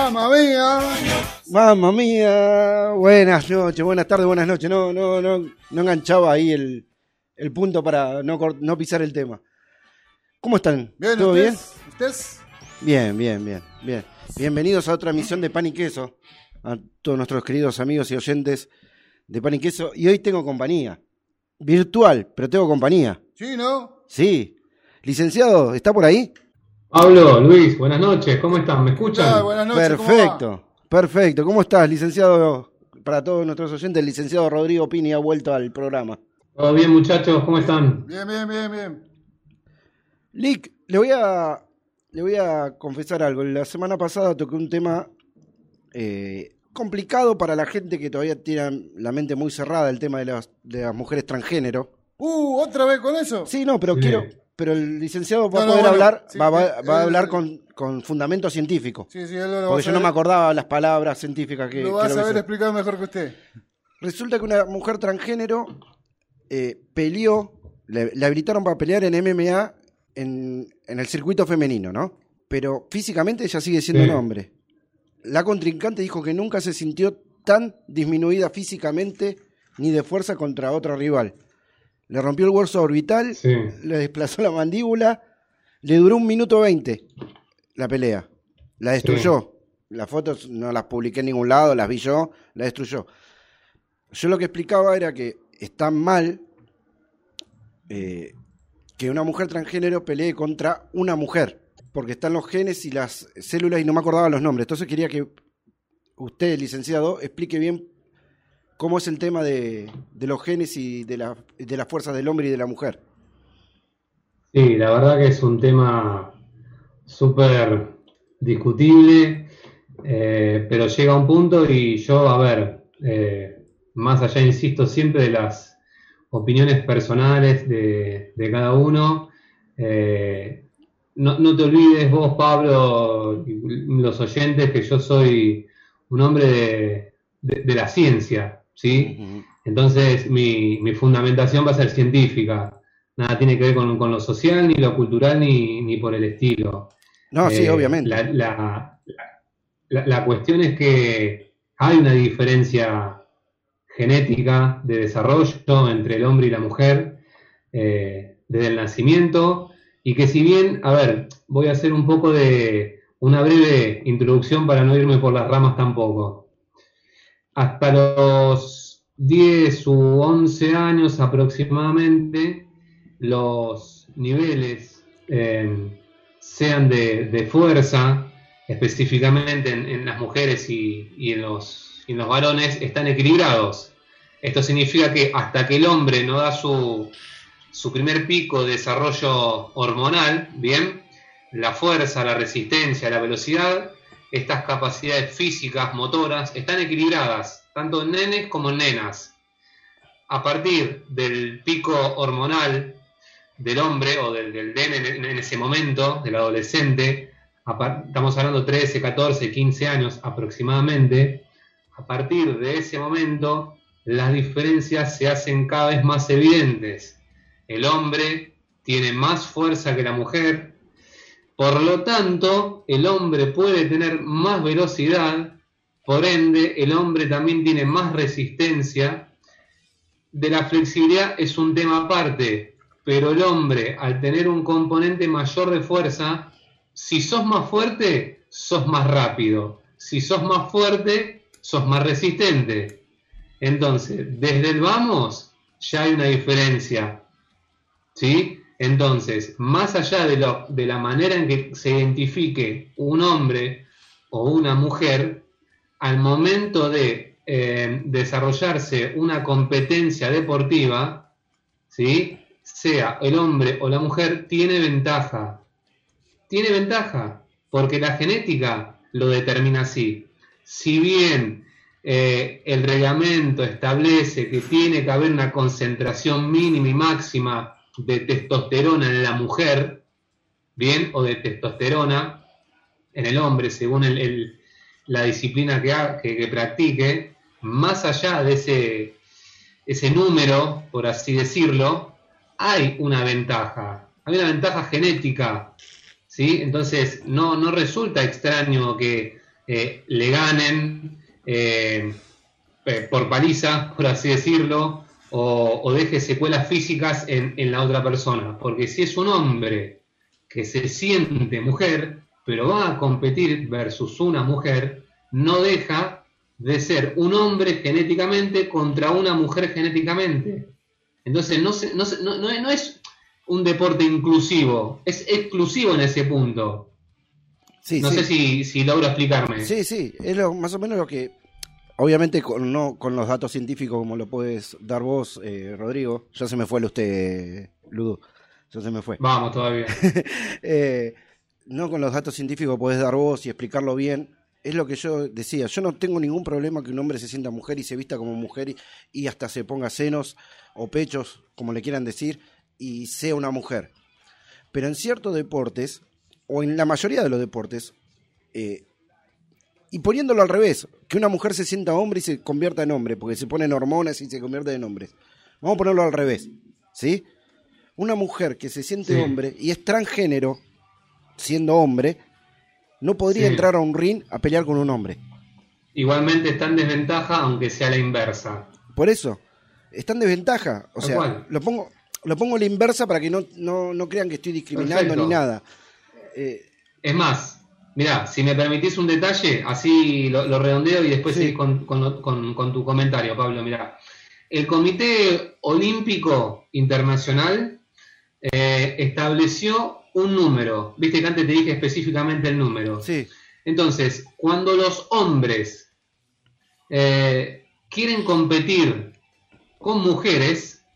Mamma mía, buenas noches, buenas tardes, buenas noches. No, no, no, no enganchaba ahí el, punto para no, no pisar el tema. ¿Cómo están? Bien, ¿Todo bien? ¿Ustedes? Bien, bien, bien, bien. Bienvenidos a otra emisión de Pan y Queso, a todos nuestros queridos amigos y oyentes de Pan y Queso. Y hoy tengo compañía, virtual, pero tengo compañía. Sí, ¿no? Sí. Licenciado, ¿está por ahí? Pablo, Luis, buenas noches, ¿cómo están? ¿Me escuchan? buenas noches. Perfecto. Perfecto. ¿Cómo estás, licenciado? Para todos nuestros oyentes, el licenciado Rodrigo Pini ha vuelto al programa. Todo bien, muchachos, ¿cómo están? Bien, bien, bien, bien. Lick, le voy a, le voy a confesar algo. La semana pasada toqué un tema eh, complicado para la gente que todavía tiene la mente muy cerrada, el tema de las, de las mujeres transgénero. Uh, ¿otra vez con eso? Sí, no, pero quiero, pero el licenciado va a poder hablar, va, a hablar con, con fundamento científico. Sí, sí, él lo Porque yo no me acordaba las palabras científicas que. Lo vas a saber explicar mejor que usted. Resulta que una mujer transgénero eh, peleó, le, habilitaron para pelear en MMA en, el circuito femenino, ¿no? Pero físicamente ella sigue siendo un hombre. La contrincante dijo que nunca se sintió tan disminuida físicamente ni de fuerza contra otro rival. Le rompió el hueso orbital, le desplazó la mandíbula, le duró un minuto veinte la pelea. La destruyó. Las fotos no las publiqué en ningún lado, las vi yo, la destruyó. Yo lo que explicaba era que está mal eh, que una mujer transgénero pelee contra una mujer, porque están los genes y las células y no me acordaba los nombres. Entonces quería que usted, licenciado, explique bien cómo es el tema de, los genes y de, la, de las fuerzas del hombre y de la mujer. Sí, la verdad que es un tema súper discutible, eh, pero llega un punto y yo, a ver, eh, más allá, insisto, siempre de las opiniones personales de, cada uno, eh, no, te olvides vos, Pablo, los oyentes, que yo soy un hombre de, la ciencia, ¿sí? Entonces mi, mi fundamentación va a ser científica, nada tiene que ver con, con lo social, ni lo cultural, ni, ni por el estilo. No, sí, eh, obviamente. La, la, cuestión es que hay una diferencia genética de desarrollo entre el hombre y la mujer eh, desde el nacimiento y que si bien, a ver, voy a hacer un poco de una breve introducción para no irme por las ramas tampoco. Hasta los 10 u 11 años aproximadamente, los niveles eh, sean de, fuerza, específicamente en, las mujeres y, en los, los, varones, están equilibrados. Esto significa que hasta que el hombre no da su, su primer pico de desarrollo hormonal, ¿bien? la fuerza, la resistencia, la velocidad, estas capacidades físicas, motoras, están equilibradas, tanto en nenes como en nenas. A partir del pico hormonal del hombre o del, del en, ese momento, del adolescente, estamos hablando 13, 14, 15 años aproximadamente, a partir de ese momento las diferencias se hacen cada vez más evidentes. El hombre tiene más fuerza que la mujer, por lo tanto, el hombre puede tener más velocidad, por ende, el hombre también tiene más resistencia. De la flexibilidad es un tema aparte, pero el hombre, al tener un componente mayor de fuerza, si sos más fuerte, sos más rápido. Si sos más fuerte, sos más resistente. Entonces, desde el vamos, ya hay una diferencia. ¿Sí? Entonces, más allá de, la manera en que se identifique un hombre o una mujer, al momento de eh, desarrollarse una competencia deportiva, ¿sí? sea el hombre o la mujer, tiene ventaja. Tiene ventaja, porque la genética lo determina así. Si bien eh, el reglamento establece que tiene que haber una concentración mínima y máxima de testosterona en la mujer, bien, o de testosterona en el hombre, según la disciplina que, que, practique, más allá de ese, ese número, por así decirlo, hay una ventaja, hay una ventaja genética, ¿sí? Entonces no, no resulta extraño que eh, le ganen eh, por paliza, por así decirlo, o, deje secuelas físicas en, la otra persona. Porque si es un hombre que se siente mujer, pero va a competir versus una mujer, no deja de ser un hombre genéticamente contra una mujer genéticamente. Entonces no, no, no, es un deporte inclusivo, es exclusivo en ese punto. no sé si, si logro explicarme. Sí, sí, es lo, más o menos lo que Obviamente con, no con los datos científicos como lo puedes dar vos, eh, Rodrigo. Ya se me fue el usted, Ludo. Ya se me fue. Vamos todavía. Eh, no con los datos científicos podés dar vos y explicarlo bien. Es lo que yo decía. Yo no tengo ningún problema que un hombre se sienta mujer y se vista como mujer y, hasta se ponga senos o pechos, como le quieran decir, y sea una mujer. Pero en ciertos deportes, o en la mayoría de los deportes, eh, y poniéndolo al revés, que una mujer se sienta hombre y se convierta en hombre, porque se ponen hormonas y se convierte en hombre. Vamos a ponerlo al revés, ¿sí? Una mujer que se siente hombre y es transgénero, siendo hombre, no podría entrar a un ring a pelear con un hombre. Igualmente está en desventaja, aunque sea la inversa. Por eso, está en desventaja. O sea, lo pongo, lo pongo a la inversa para que no, no, crean que estoy discriminando ni nada. Eh, es más, Mirá, si me permitís un detalle, así lo, redondeo y después seguís con, tu comentario, Pablo. Mirá, el Comité Olímpico Internacional eh, estableció un número. Viste que antes te dije específicamente el número. Sí. Entonces, cuando los hombres eh, quieren competir con mujeres,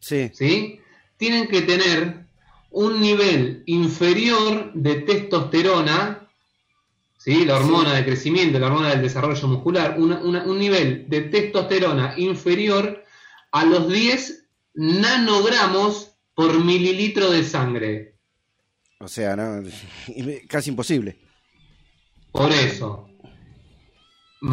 sí. ¿sí? tienen que tener un nivel inferior de testosterona la hormona de crecimiento, la hormona del desarrollo muscular, un nivel de testosterona inferior a los 10 nanogramos por mililitro de sangre. O sea, casi imposible. Por eso,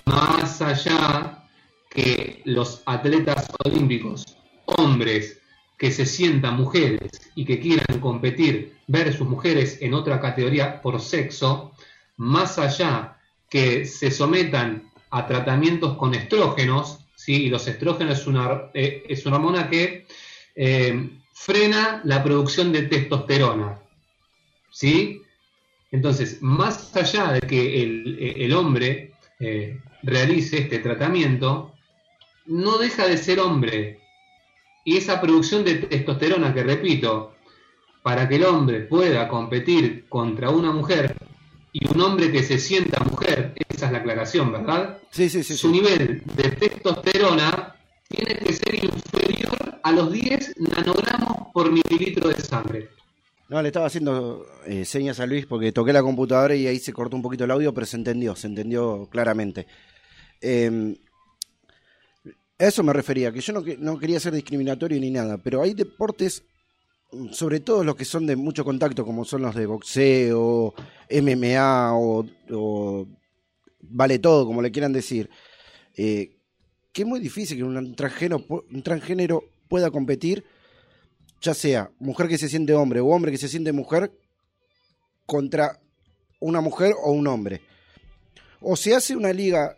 más allá que los atletas olímpicos, hombres que se sientan mujeres y que quieran competir versus mujeres en otra categoría por sexo, más allá que se sometan a tratamientos con estrógenos, ¿sí? y los estrógenos es una, eh, es una hormona que eh, frena la producción de testosterona. ¿sí? Entonces, más allá de que el, hombre eh, realice este tratamiento, no deja de ser hombre. Y esa producción de testosterona, que repito, para que el hombre pueda competir contra una mujer y un hombre que se sienta mujer, esa es la aclaración, ¿verdad? Sí, sí, sí. Su nivel de testosterona tiene que ser inferior a los 10 nanogramos por mililitro de sangre. No, le estaba haciendo eh, señas a Luis porque toqué la computadora y ahí se cortó un poquito el audio, pero se entendió, se entendió claramente. Eh, a eso me refería, que yo no, no quería ser discriminatorio ni nada, pero hay deportes, sobre todo los que son de mucho contacto, como son los de boxeo, MMA o, o vale todo, como le quieran decir, eh, que es muy difícil que un transgénero, un pueda competir, ya sea mujer que se siente hombre o hombre que se siente mujer, contra una mujer o un hombre. O se hace una liga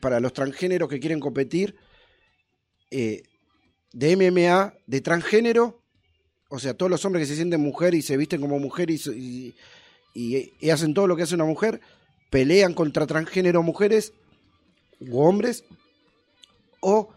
para los transgéneros que quieren competir eh, de MMA, de transgénero, o sea, todos los hombres que se sienten mujer y se visten como mujer y, y- y- y hacen todo lo que hace una mujer, pelean contra transgénero mujeres u hombres, o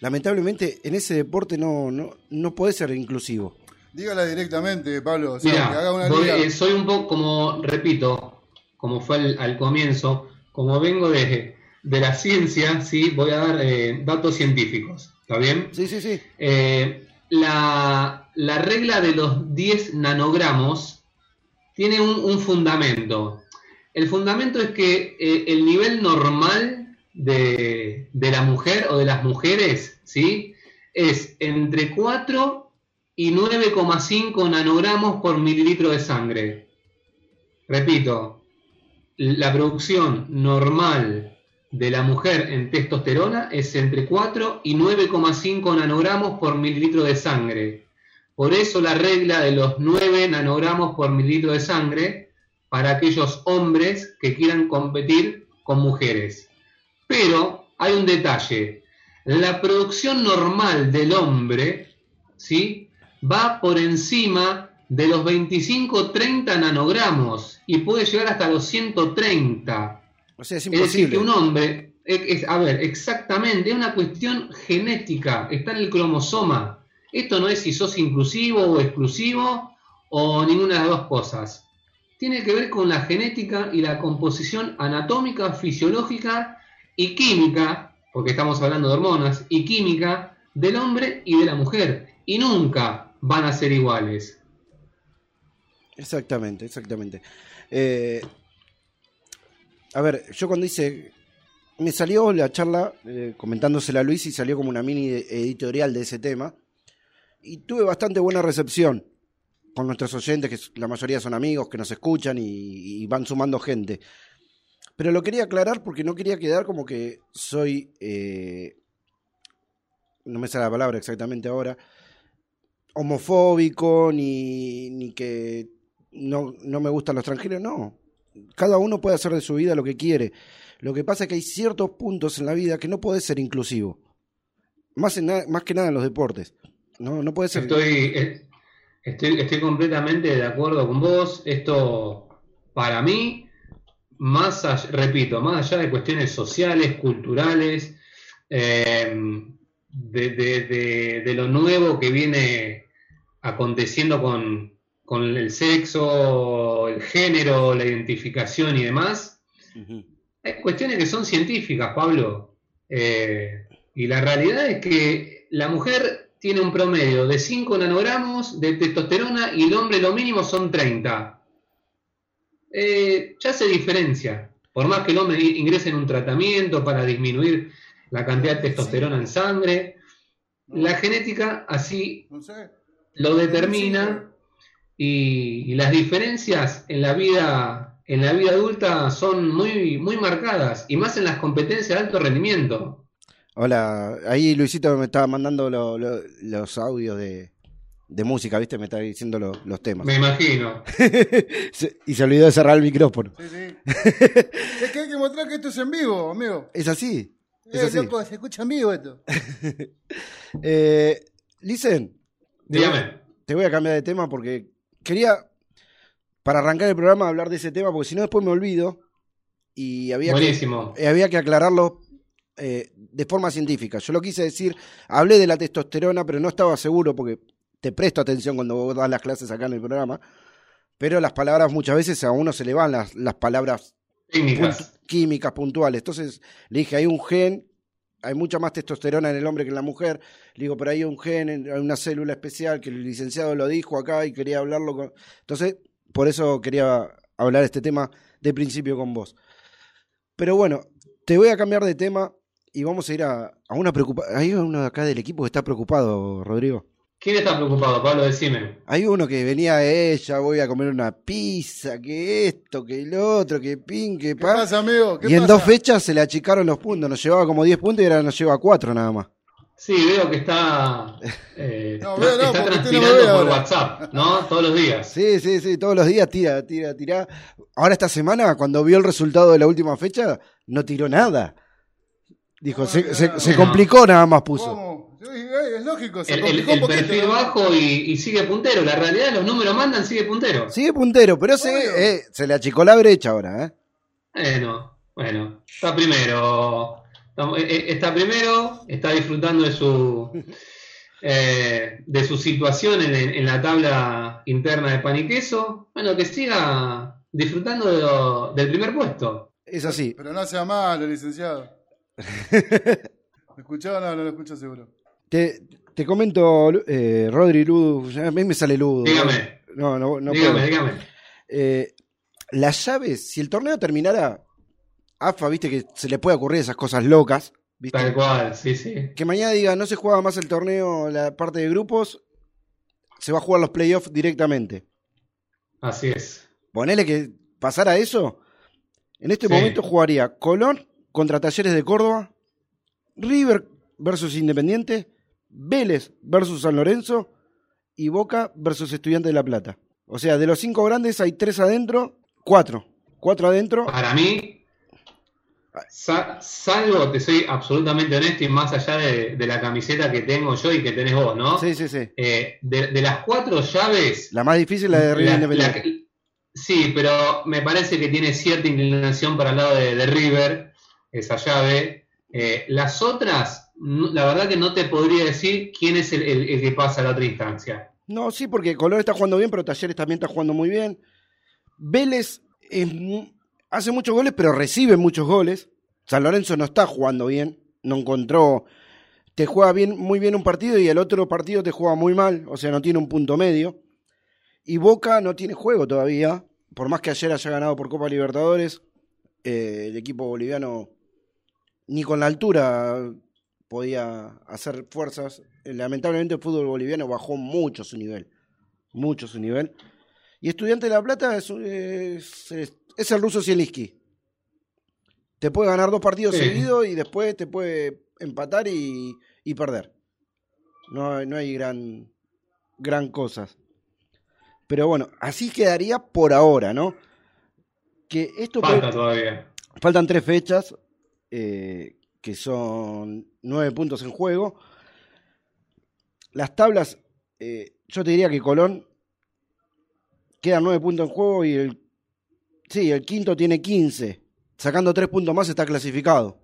lamentablemente en ese deporte no, no, no puede ser inclusivo. Dígala directamente, Pablo. O sea, Mira, que haga una voy- liga. eh, soy un poco, como repito, como fue al, al comienzo, como vengo de, de la ciencia, ¿sí? voy a dar eh, datos científicos. ¿Está bien? Sí, sí, sí. Eh, la, la regla de los 10 nanogramos tiene un, un fundamento. El fundamento es que eh, el nivel normal de, de la mujer o de las mujeres ¿sí? es entre 4 y 9,5 nanogramos por mililitro de sangre. Repito, la producción normal de la mujer en testosterona es entre 4 y 9,5 nanogramos por mililitro de sangre. Por eso la regla de los 9 nanogramos por mililitro de sangre para aquellos hombres que quieran competir con mujeres. Pero hay un detalle. La producción normal del hombre, ¿sí? Va por encima de los 25-30 nanogramos y puede llegar hasta los 130. O sea, es Es decir, imposible. que un hombre, es- es- a ver, exactamente, es una cuestión genética, está en el cromosoma. Esto no es si sos inclusivo o exclusivo o ninguna de las dos cosas. Tiene que ver con la genética y la composición anatómica, fisiológica y química, porque estamos hablando de hormonas, y química del hombre y de la mujer. Y nunca van a ser iguales. Exactamente, exactamente. Eh, a ver, yo cuando hice. Me salió la charla eh, comentándosela a Luis y salió como una mini editorial de ese tema. Y tuve bastante buena recepción con nuestros oyentes, que la mayoría son amigos, que nos escuchan y, van sumando gente. Pero lo quería aclarar porque no quería quedar como que soy. eh, no me sale la palabra exactamente ahora. Homofóbico, ni, ni que no, no me gustan los extranjeros, no. Cada uno puede hacer de su vida lo que quiere. Lo que pasa es que hay ciertos puntos en la vida que no puede ser inclusivo. Más, en más que nada en los deportes. No, no puede ser. Estoy, eh, estoy, estoy completamente de acuerdo con vos. Esto, para mí, más allá- repito, más allá de cuestiones sociales, culturales, eh, de, de- de- de lo nuevo que viene aconteciendo con, con el sexo, el género, la identificación y demás, hay cuestiones que son científicas, Pablo. Eh, y la realidad es que la mujer tiene un promedio de 5 nanogramos de testosterona y el hombre lo mínimo son 30. Eh, ya se diferencia. Por más que el hombre ingrese en un tratamiento para disminuir la cantidad de testosterona en sangre, la genética así No sé. lo determina y, y las diferencias en la vida en la vida adulta son muy muy marcadas y más en las competencias de alto rendimiento. Hola, ahí Luisito me estaba mandando lo- lo- los audios de, de música, ¿viste? Me está diciendo lo- los temas. Me imagino. Se- y se olvidó de cerrar el micrófono. Sí, sí. es que hay que mostrar que esto es en vivo, amigo. Es así. Es Eh, así. loco, se escucha en vivo esto. Eh, Listen, te voy- Dígame. te voy a cambiar de tema porque quería, para arrancar el programa, hablar de ese tema, porque si no después me olvido y había que, Buenísimo. eh, había que aclararlo eh, de forma científica. Yo lo quise decir, hablé de la testosterona, pero no estaba seguro porque te presto atención cuando vos das las clases acá en el programa, pero las palabras muchas veces a uno se le van las, las palabras puntu- químicas puntuales. Entonces le dije, hay un gen hay mucha más testosterona en el hombre que en la mujer. Le digo, pero hay un gen, hay una célula especial que el licenciado lo dijo acá y quería hablarlo con... Entonces, por eso quería hablar este tema de principio con vos. Pero bueno, te voy a cambiar de tema y vamos a ir a, a una preocupación. Hay uno acá del equipo que está preocupado, Rodrigo. ¿Quién está preocupado, Pablo? Decime. Hay uno que venía ella, voy a comer una pizza, que esto, que el otro, que pin, que ¿Qué pa. pasa, amigo? ¿Qué Y en pasa? dos fechas se le achicaron los puntos. Nos llevaba como 10 puntos y ahora nos lleva 4 nada más. Sí, veo que está, eh, No, veo no, está no transpirando por. WhatsApp, ¿no? Todos los días. Sí, sí, sí, todos los días tira, tira, tira. Ahora esta semana, cuando vio el resultado de la última fecha, no tiró nada. Dijo, No, se, se- se complicó nada más puso. Es lógico, se El, el- complicó el un poquito. perfil bajo y, y sigue puntero. La realidad, los números mandan, sigue puntero. Sigue puntero, pero se, eh, se le achicó la brecha ahora, ¿eh? Bueno, bueno, está primero. Está, eh, eh, está primero, está disfrutando de su eh, de su situación en, en la tabla interna de pan y queso. Bueno, que siga disfrutando de lo- del primer puesto. Es así. Pero no sea malo, licenciado. ¿Me escuchaba? No, no lo escucho seguro. Te, te comento, eh, Rodri Ludo, a mí me sale Ludo. Dígame, No, no, no dígame, puedo. dígame. Eh, las llaves, si el torneo terminara, AFA, viste que se le puede ocurrir esas cosas locas, viste. Tal cual, sí, sí. Que mañana diga, no se juega más el torneo, la parte de grupos, se va a jugar los playoffs directamente. Así es. Ponele que pasara eso, en este Sí. momento jugaría Colón contra Talleres de Córdoba, River versus Independiente, Vélez versus San Lorenzo y Boca versus Estudiante de La Plata. O sea, de los cinco grandes hay tres adentro, cuatro. Cuatro adentro. Para mí, sa- salvo, te soy absolutamente honesto y más allá de, de la camiseta que tengo yo y que tenés vos, ¿no? Sí, sí, sí. Eh, de, de las cuatro llaves, La más difícil la de River la- Independiente. la sí, pero me parece que tiene cierta inclinación para el lado de, de River, esa llave. Eh, las otras, la verdad que no te podría decir quién es el, que pasa a la otra instancia. No, sí, porque Colón está jugando bien, pero Talleres también está jugando muy bien. Vélez hace muchos goles, pero recibe muchos goles. San Lorenzo no está jugando bien, no encontró. Te juega bien, muy bien un partido y el otro partido te juega muy mal, o sea, no tiene un punto medio. Y Boca no tiene juego todavía, por más que ayer haya ganado por Copa Libertadores, eh, el equipo boliviano ni con la altura podía hacer fuerzas. Eh, Lamentablemente el fútbol boliviano bajó mucho su nivel, mucho su nivel. Y Estudiante de La Plata es, es, es- el ruso Zielinski. Te puede ganar dos partidos Sí. seguidos y después te puede empatar y, y perder. No, hay- no hay gran, gran cosas. Pero bueno, así quedaría por ahora, ¿no? Que esto puede- Falta todavía. Faltan tres fechas, eh, que son nueve puntos en juego. Las tablas, eh, yo te diría que Colón quedan nueve puntos en juego y el, sí, el quinto tiene 15. Sacando tres puntos más está clasificado,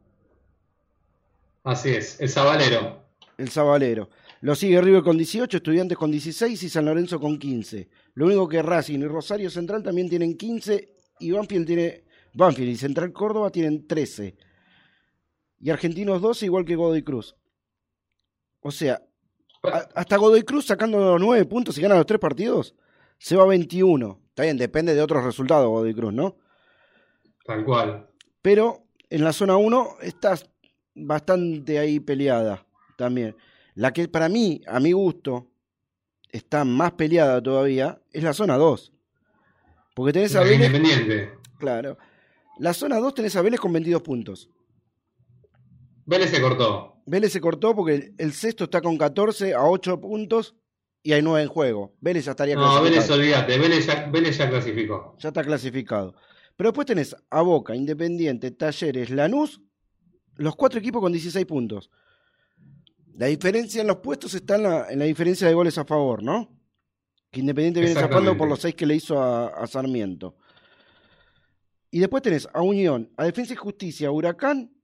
Así es, el Zabalero. el Sabalero. Lo sigue River con 18, Estudiantes con 16 y San Lorenzo con 15. Lo único que Racing y Rosario Central también tienen 15 y Banfield tiene Banfield y Central Córdoba tienen 13. Y Argentinos 12 igual que Godoy Cruz. O sea, a- hasta Godoy Cruz sacando los 9 puntos y gana los tres partidos, se va a 21. Está bien, depende de otros resultados Godoy Cruz, ¿no? Tal cual. Pero en la zona 1 estás bastante ahí peleada también. La que para mí, a mi gusto, está más peleada todavía es la zona 2. Porque tenés a Vélez, Independiente. claro. La zona 2 tenés a Vélez con 22 puntos. Vélez se cortó. Vélez se cortó porque el, sexto está con 14 a 8 puntos y hay 9 en juego. Vélez ya estaría No, clasificado. Vélez, olvídate. Vélez ya, Vélez ya clasificó. Ya está clasificado. Pero después tenés a Boca, Independiente, Talleres, Lanús, los cuatro equipos con 16 puntos. La diferencia en los puestos está en la, en la diferencia de goles a favor, ¿no? Que Independiente viene Exactamente. por los seis que le hizo a, a Sarmiento. Y después tenés a Unión, a Defensa y Justicia, a Huracán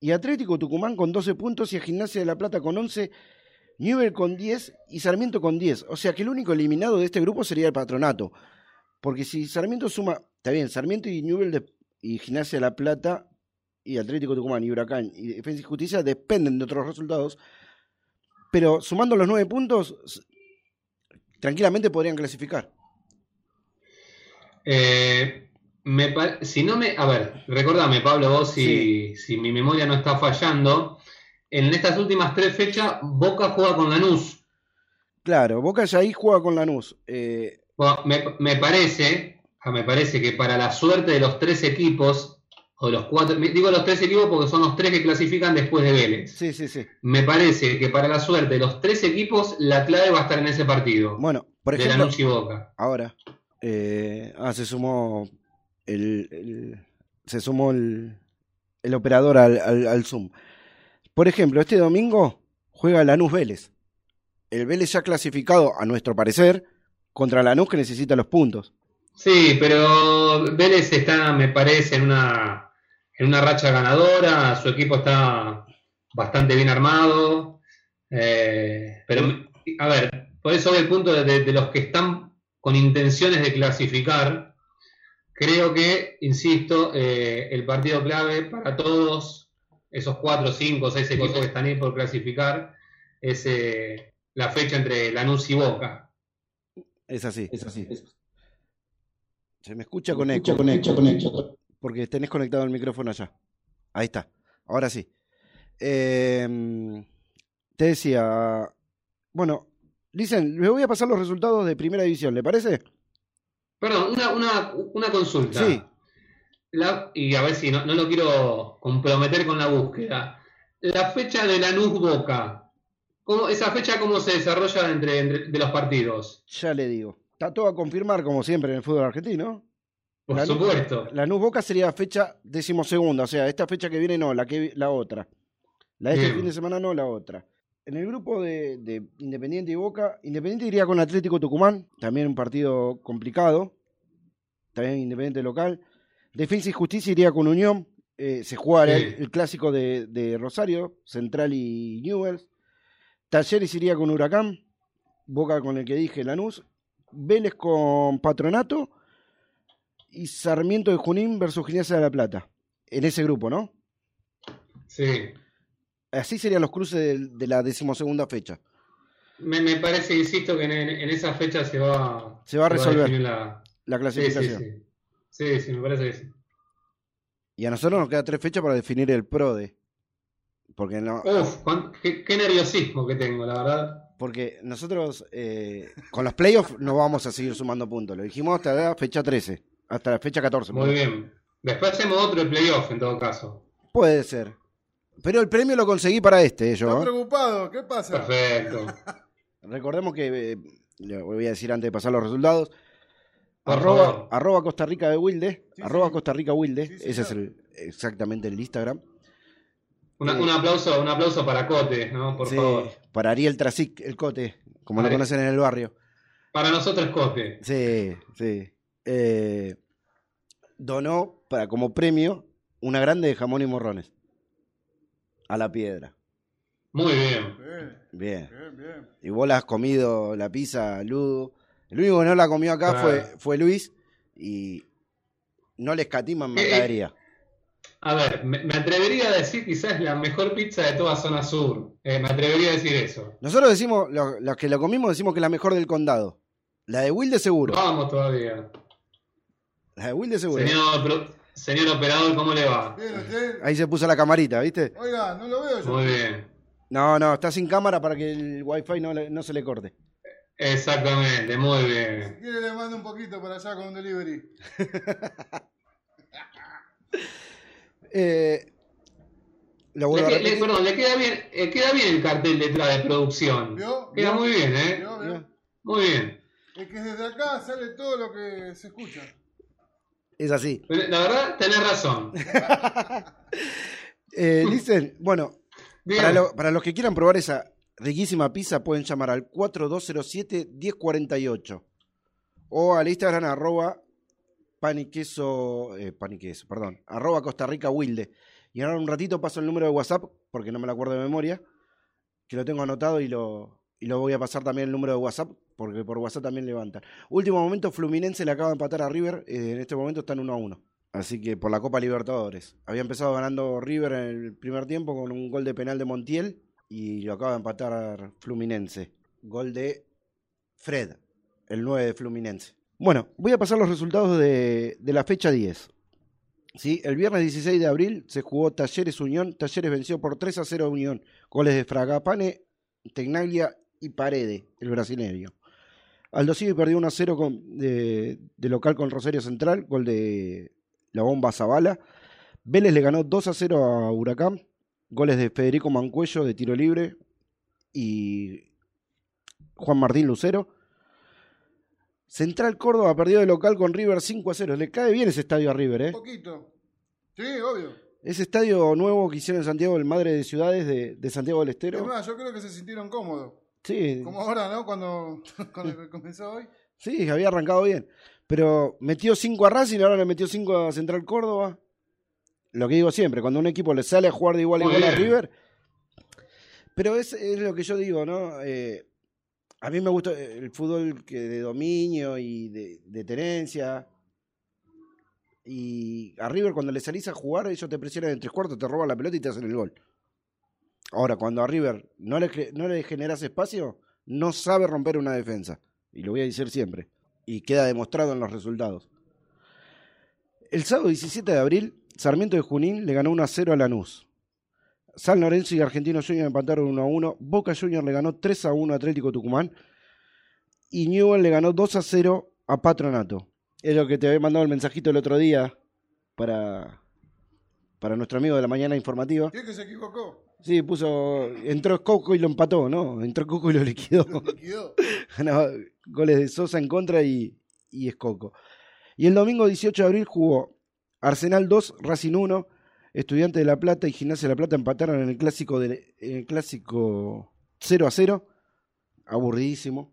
y Atlético Tucumán con 12 puntos y a Gimnasia de la Plata con 11, Newell con 10 y Sarmiento con 10. O sea que el único eliminado de este grupo sería el Patronato. Porque si Sarmiento suma, está bien, Sarmiento y Newell y Gimnasia de la Plata y Atlético Tucumán y Huracán y Defensa y Justicia dependen de otros resultados. Pero sumando los nueve puntos, s- tranquilamente podrían clasificar. Eh, me si no me, a ver, recordame, Pablo, vos si, si mi memoria no está fallando, en estas últimas tres fechas Boca juega con Lanús. Claro, Boca ya ahí juega con Lanús. Eh, Bueno, me, me parece, ah, me parece que para la suerte de los tres equipos, o los cuatro, digo los tres equipos porque son los tres que clasifican después de Vélez. sí, sí, sí. Me parece que para la suerte de los tres equipos, la clave va a estar en ese partido, Bueno, por de ejemplo, Lanús y Boca. ahora eh, ah, se sumó el, se sumó el, el operador al, al- Zoom. Por ejemplo, este domingo juega Lanús Vélez. El Vélez ya clasificado, a nuestro parecer, contra Lanús que necesita los puntos. Sí, pero Vélez está, me parece, en una, en una racha ganadora, su equipo está bastante bien armado, eh, pero, a ver, por eso el punto de los que están con intenciones de clasificar, creo que, insisto, eh, el partido clave para todos esos cuatro, cinco, seis equipos que están ahí por clasificar es eh, la fecha entre Lanús y Boca. Es así. Es así. es- Se me escucha Con eco, eco, con eco, con eco. porque tenés conectado el micrófono allá. Ahí está. Ahora sí. Eh, te decía, bueno, dicen, le voy a pasar los resultados de primera división, ¿le parece? Perdón, una, una, una consulta. Sí. La- y a ver si no, no lo quiero comprometer con la búsqueda. La fecha de Lanús Boca. ¿Cómo, ¿Esa fecha cómo se desarrolla entre, entre- de los partidos? Ya le digo. Está todo a confirmar, como siempre, en el fútbol argentino. Por Lanús- supuesto. Lanús Boca sería fecha decimosegunda, o sea, esta fecha que viene no, la que la otra. La de este fin de semana no, la otra. En el grupo de, de Independiente y Boca, Independiente iría con Atlético Tucumán, también un partido complicado, también Independiente local. Defensa y Justicia iría con Unión, eh, se juega Sí. el, el clásico de, de Rosario, Central y Newells. Talleres iría con Huracán, Boca con el que dije, Lanús. Vélez con Patronato y Sarmiento de Junín versus Gimnasia de la Plata. En ese grupo, ¿no? Sí. Así serían los cruces de, de la decimosegunda fecha. Me, me parece, insisto, que en, en esa fecha se va, Se va a resolver definir la... la Sí, sí, clasificación. sí. Sí, sí, me parece que sí. Y a nosotros nos queda tres fechas para definir el PRODE. Porque no, Uf, qué, qué nerviosismo que tengo, la verdad. porque nosotros eh, con los playoffs no vamos a seguir sumando puntos. Lo dijimos hasta la fecha 13, hasta la fecha 14. Muy bien. Después hacemos otro playoff, en todo caso. Puede ser. Pero el premio lo conseguí para este, eh, yo. Está ¿eh? preocupado, ¿qué pasa? Perfecto. Recordemos que, eh, le voy a decir antes de pasar los resultados, arroba, arroba Costa Rica de Wilde, Sí, arroba sí. Costa Rica Wilde, Sí, ese es el, exactamente el Instagram. Una- Eh, un aplauso, un aplauso para Cote, ¿no? Por Sí, favor. Para Ariel Trasic, el cote, como lo conocen en el barrio. Para nosotros Cote. Sí, sí. Eh, donó para como premio una grande de jamón y morrones. A la piedra. Muy bien. Bien, Bien. Y vos la has comido la pizza, Ludo. El único que no la comió acá Claro. fue, fue Luis. Y no le escatiman Eh, mercadería. A ver, me, me atrevería a decir quizás la mejor pizza de toda zona sur. Eh, me atrevería a decir eso. Nosotros decimos, lo- los que lo comimos decimos que es la mejor del condado. La de Wilde seguro. Vamos todavía. La de Wilde seguro. Señor, pro- señor operador, ¿cómo le va? Bien, usted. Ahí se puso la camarita, ¿viste? Oiga, no lo veo yo. Muy bien. No, no, está sin cámara para que el wifi no, le- no se le corte. Exactamente, muy Si bien. quiere le mando un poquito para allá con un delivery. Eh, lo Le, vuelvo a que- le- repetir. perdón, le queda bien, eh, queda bien el cartel detrás de producción. ¿Vio? Queda ¿Vio? muy bien, ¿eh? ¿Vio? ¿Vio? Muy bien. Es que desde acá sale todo lo que se escucha. Es así. La verdad, tenés razón. Eh, dicen, bueno, Bien. para, lo- para los que quieran probar esa riquísima pizza pueden llamar al 4207-1048 o al Instagram arroba pan y queso, eh, pan y queso, perdón, arroba Costa Rica Wilde. Y ahora un ratito paso el número de WhatsApp, porque no me lo acuerdo de memoria, que lo tengo anotado y lo, y lo voy a pasar también el número de WhatsApp, porque por WhatsApp también levantan. Último momento, Fluminense le acaba de empatar a River, eh, en este momento están 1 a 1. Así que por la Copa Libertadores. Había empezado ganando River en el primer tiempo con un gol de penal de Montiel y lo acaba de empatar Fluminense. Gol de Fred, el 9 de Fluminense. Bueno, voy a pasar los resultados de, de la fecha 10. ¿Sí? El viernes 16 de abril se jugó Talleres Unión. Talleres venció por 3 a 0 a Unión. Goles de Fragapane, Tegnaglia y Parede, el brasileño. Aldo Civi perdió 1 a 0 con, de, de local con Rosario Central. Gol de la bomba Zavala. Vélez le ganó 2 a 0 a Huracán. Goles de Federico Mancuello de tiro libre y Juan Martín Lucero. Central Córdoba perdió de local con River 5 a 0. Le cae bien ese estadio a River, ¿eh? Un poquito. Sí, obvio. Ese estadio nuevo que hicieron en Santiago, el Madre de Ciudades de, de Santiago del Es Estero. más, yo creo que se sintieron cómodos. Sí, Como ahora, ¿no? Cuando, cuando comenzó hoy. sí, había arrancado bien. Pero metió 5 a Racing, ahora le metió 5 a Central Córdoba. Lo que digo siempre, cuando un equipo le sale a jugar de igual a igual a. River. Pero es, es lo que yo digo, ¿no? Eh, a mí me gusta el fútbol que de dominio y de, de tenencia. Y a River cuando le salís a jugar, ellos te presionan en tres cuartos, te roban la pelota y te hacen el gol. Ahora, cuando a River no le, no generas espacio, no sabe romper una defensa. Y lo voy a decir siempre. Y queda demostrado en los resultados. El sábado 17 de abril, Sarmiento de Junín le ganó 1 a 0 a Lanús. San Lorenzo y Argentino Junior empataron 1 a 1. Boca Junior le ganó 3 a 1 a Atlético Tucumán. Y Newell le ganó 2 a 0 a Patronato. Es lo que te había mandado el mensajito el otro día para, para nuestro amigo de la mañana informativa. ¿Qué que se equivocó? Sí, puso. Entró Coco y lo empató, ¿no? Entró Coco y lo liquidó. Lo liquidó. Ganaba goles de Sosa en contra y, y Escoco. Y el domingo 18 de abril jugó Arsenal 2, Racing 1, Estudiante de La Plata y Gimnasia de La Plata empataron en el clásico, de, en el clásico 0 a 0. Aburridísimo.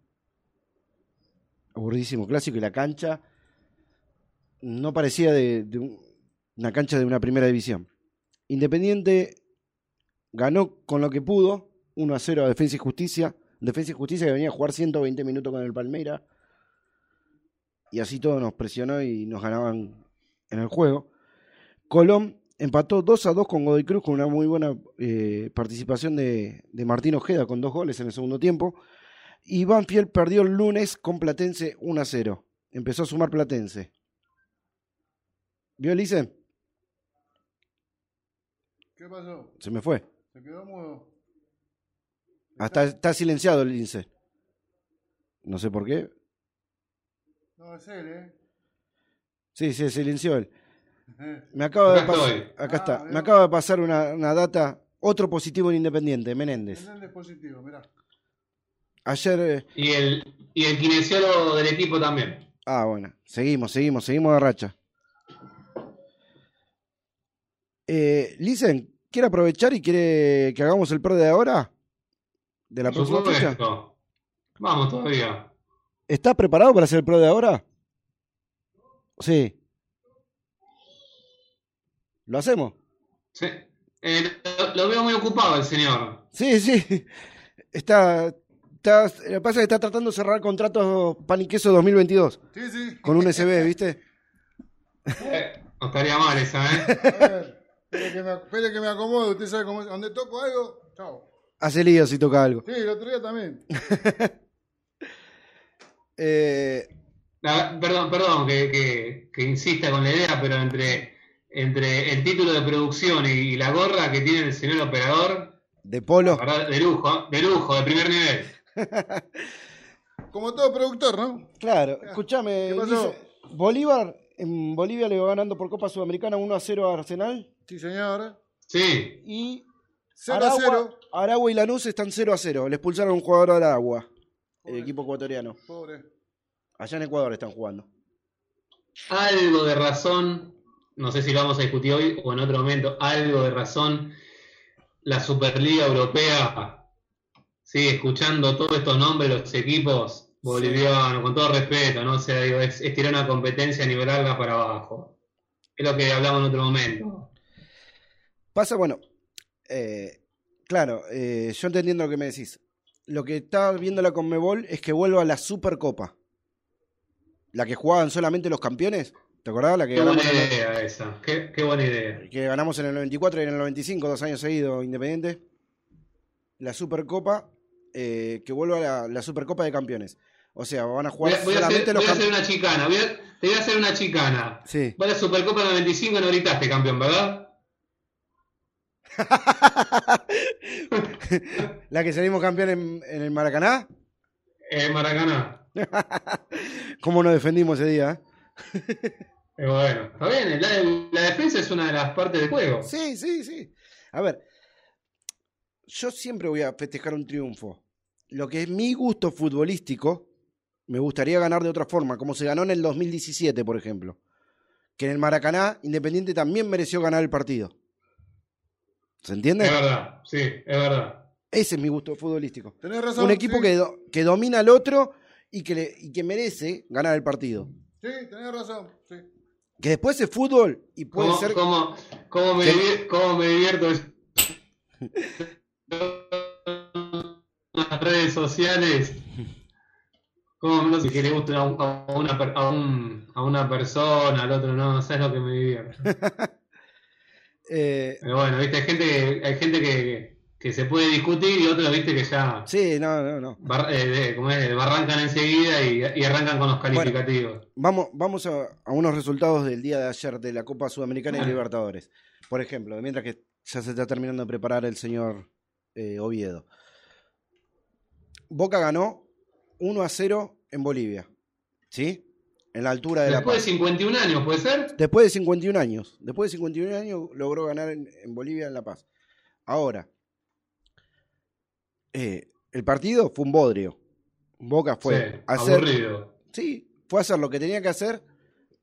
Aburridísimo clásico y la cancha no parecía de, de un- una cancha de una primera división. Independiente ganó con lo que pudo, 1 a 0 a Defensa y Justicia. Defensa y Justicia que venía a jugar 120 minutos con el Palmeira. Y así todo nos presionó y nos ganaban en el juego. Colón empató 2 a 2 con Godoy Cruz con una muy buena eh, participación de, de Martín Ojeda con dos goles en el segundo tiempo. Y Banfield perdió el lunes con Platense 1 a 0. Empezó a sumar Platense. ¿Vio Lice? ¿Qué pasó? Se me fue. Se quedó mudo. Hasta está silenciado el Lince. No sé por qué. No, es él, ¿eh? Sí, se silenció él. Me acaba de Acá pasar. estoy. Acá Ah, está. Me mirá. acaba de pasar una, una data. Otro positivo en Independiente, Menéndez. En el dispositivo, mirá. Ayer. eh, Y el, y el kinesiólogo del equipo también. Ah, bueno. Seguimos, seguimos, seguimos de racha. Eh, ¿quiere aprovechar y quiere que hagamos el pro de ahora? ¿De la Por próxima fecha? supuesto. Vamos todavía. ¿Estás preparado para hacer el pro de ahora? Sí. ¿Lo hacemos? Sí. Eh, lo, lo veo muy ocupado el señor. Sí, sí. Está, está, lo que pasa es que está tratando de cerrar contratos pan y queso 2022 Sí, sí. con un SB, ¿viste? Eh, no estaría mal esa, ¿eh? Espere que, me, espere que me acomode. Usted sabe cómo es. Donde toco algo, chao. Hace lío si toca algo. Sí, el otro día también. Eh, La- perdón, perdón que, que, que insista con la idea, pero entre, entre el título de producción y, y la gorra que tiene el señor operador, de Polo. verdad, de lujo, de lujo, de primer nivel. Como todo productor, ¿no? Claro, escúchame. Bolívar en Bolivia le va ganando por Copa Sudamericana 1 a 0 a Arsenal. Sí, señor. Sí, Y 0 a Aragua, 0. Aragua y Lanús están 0 a 0. Le expulsaron a un jugador de Aragua, el equipo ecuatoriano. Pobre. Allá en Ecuador están jugando. algo de razón, no sé si lo vamos a discutir hoy o en otro momento, algo de razón, la Superliga Europea sigue escuchando todos estos nombres, los equipos bolivianos, con todo respeto, ¿no? O sea, digo, es, es tirar una competencia a nivel larga para abajo. Es lo que hablamos en otro momento. Pasa, bueno, eh, claro, eh, yo entendiendo lo que me decís. Lo que está viendo la Conmebol es que vuelva a la Supercopa. La que jugaban solamente los campeones. ¿Te acordás? La que Qué buena el- idea esa. Qué, qué buena idea. que ganamos en el 94 y en el 95, dos años seguidos, Independiente. La Supercopa, eh, que vuelva la, la Supercopa de Campeones. O sea, van a Voy jugar a, voy a solamente hacer, los voy a hacer una chicana. voy a- te voy a hacer una chicana. Sí. Va a la Supercopa 95 y no gritaste campeón, ¿verdad? la que salimos campeón en, en el Maracaná. Eh, Maracaná. ¿Cómo nos defendimos ese día? eh? Eh, bueno, está bien. La, la defensa es una de las partes del juego. Sí, sí, sí. A ver, yo siempre voy a festejar un triunfo. Lo que es mi gusto futbolístico, me gustaría ganar de otra forma, como se ganó en el 2017, por ejemplo. Que en el Maracaná, Independiente también mereció ganar el partido. ¿Se entiende? Es verdad, sí, es verdad. Ese es mi gusto futbolístico. Tenés razón. Un equipo sí. que, do- que domina al otro y que, le- y que merece ganar el partido. Sí, tenés razón. Sí. Que después es fútbol y puede ¿Cómo, ser. cómo- cómo me, que- cómo me divierto en las redes sociales? ¿Cómo no sé que le gusta a, un- a una, per- a, un- a una persona, al otro no? ¿Sabes lo que me divierte? eh, Pero bueno, viste, hay gente, que- hay gente que, que se puede discutir y otros, viste, que ya sí, no, no, no. bar- eh, de- como es, barrancan enseguida y, y arrancan con los calificativos. Vamos, vamos a, a unos resultados del día de ayer de la Copa Sudamericana y Libertadores. Por ejemplo, mientras que ya se está terminando de preparar el señor eh, Oviedo. Boca ganó 1 a 0 en Bolivia. ¿Sí? En la altura de La Después de Paz. 51 años, ¿puede ser? Después de 51 años. Después de 51 años logró ganar en, en Bolivia en La Paz. Ahora, eh, el partido fue un bodrio. Boca fue Sí, hacer aburrido. Sí, fue hacer lo que tenía que hacer.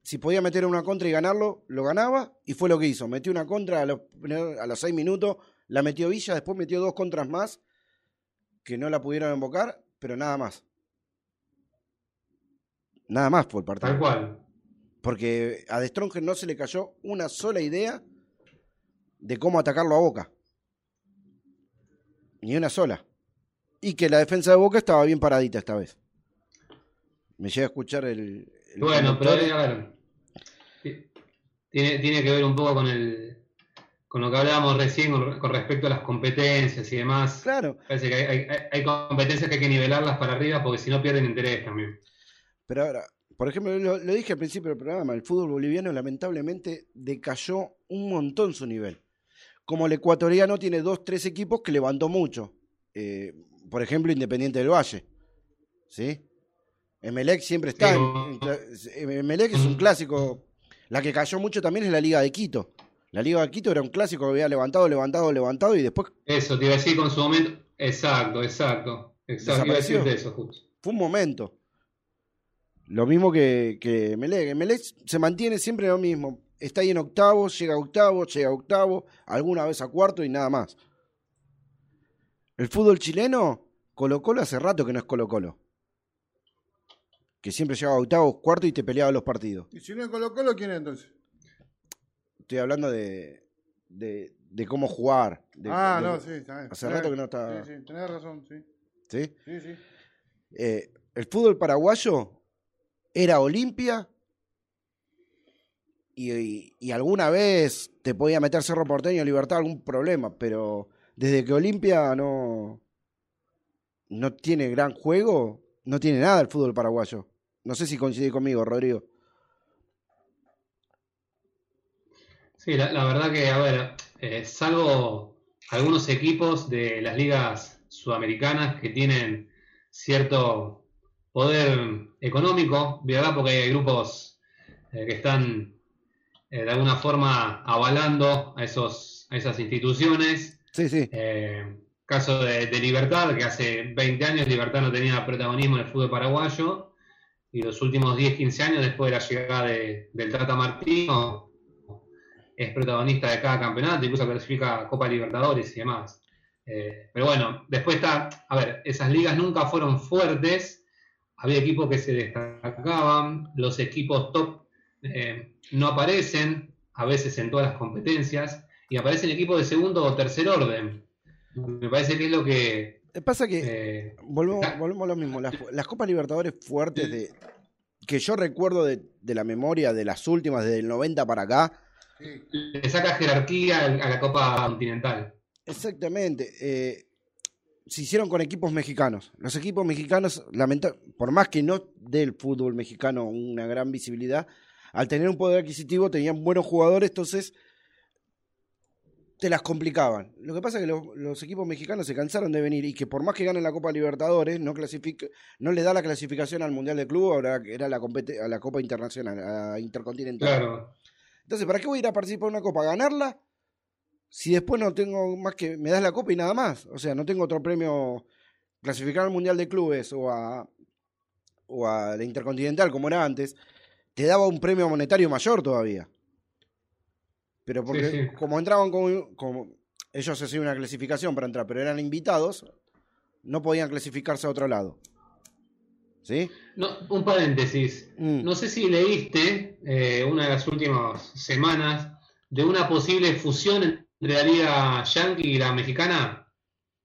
Si podía meter una contra y ganarlo, lo ganaba. Y fue lo que hizo. Metió una contra a los, a los seis minutos, la metió Villa, después metió dos contras más que no la pudieron invocar, pero nada más. Nada más el partido. Tal cual. Porque a De Stronger no se le cayó una sola idea de cómo atacarlo a Boca. Ni una sola. Y que la defensa de Boca estaba bien paradita esta vez. Me llega a escuchar el... el Bueno, pero a ver, ti- tiene, tiene que ver un poco con el con lo que hablábamos recién con, con respecto a las competencias y demás. Claro, Parece que hay- hay- hay competencias que hay que nivelarlas para arriba porque si no pierden interés también. Pero ahora, por ejemplo, lo, lo dije al principio del programa, el fútbol boliviano lamentablemente decayó un montón su nivel. Como el ecuatoriano tiene dos, tres equipos que levantó mucho. Eh, por ejemplo, Independiente del Valle. ¿Sí? Emelec siempre está. En- cla- Emelec es un clásico. La que cayó mucho también es la Liga de Quito. La Liga de Quito era un clásico que había levantado, levantado, levantado y después Eso, te iba a decir con su momento. Exacto, exacto. Exacto, iba a Desapareció. decirte eso justo. fue un momento. Lo mismo que, que Emelec. Emelec se mantiene siempre lo mismo. Está ahí en octavos, llega a octavos, llega a octavos, alguna vez a cuarto y nada más. El fútbol chileno, Colo Colo hace rato que no es Colo Colo. Que siempre llegaba a octavos, cuarto y te peleaba los partidos. ¿Y si no es Colo Colo, quién es entonces? Estoy hablando de, de, de cómo jugar. de- ah, de- no, sí, está bien. hace Tenés- rato que no está- Sí, sí, tenés razón, sí. ¿sí? Sí, sí. Eh, el fútbol paraguayo era Olimpia y, alguna vez te podía meter Cerro Porteño Libertad algún problema, pero desde que Olimpia no, no tiene gran juego, no tiene nada el fútbol paraguayo. No sé si coincide conmigo, Rodrigo. Sí, la, la verdad que, a ver, eh, salvo algunos equipos de las ligas sudamericanas que tienen cierto poder económico, ¿verdad? Porque hay grupos eh, que están eh, de alguna forma avalando a, esos, a esas instituciones. Sí, sí. Eh, caso de, de Libertad, que hace 20 años Libertad no tenía protagonismo en el fútbol paraguayo, y los últimos 10, 15 años después de la llegada de- del Trata Martino, es protagonista de cada campeonato, incluso clasifica Copa Libertadores y demás. Pero bueno, después está, a ver, esas ligas nunca fueron fuertes, había equipos que se destacaban, los equipos top eh, no aparecen, a veces en todas las competencias, y aparecen equipos de segundo o tercer orden. Me parece que es lo que... Eh, Pasa que eh, volvemos, volvemos a lo mismo. Las, las Copas Libertadores fuertes de, que yo recuerdo de, de la memoria de las últimas, desde el 90 para acá. Le saca jerarquía a la Copa Continental. Exactamente. eh, se hicieron con equipos mexicanos. Los equipos mexicanos, lamenta- por más que no dé el fútbol mexicano una gran visibilidad, al tener un poder adquisitivo tenían buenos jugadores, entonces te las complicaban. Lo que pasa es que los, los equipos mexicanos se cansaron de venir y que por más que ganen la Copa Libertadores, no no le da la clasificación al Mundial de Club, ahora era la, a la Copa Internacional, a Intercontinental. Claro. Entonces, ¿para qué voy a ir a participar en una copa? ¿A ganarla? Si después no tengo más que. Me das la copa y nada más. O sea, no tengo otro premio. Clasificar al Mundial de Clubes o a. o a la Intercontinental como era antes. Te daba un premio monetario mayor todavía. Pero porque, Sí, sí. como entraban como, como. Ellos hacían una clasificación para entrar, pero eran invitados. No podían clasificarse a otro lado. ¿Sí? No, un paréntesis. Mm. No sé si leíste eh, una de las últimas semanas de una posible fusión entre la Liga Yankee y la Mexicana.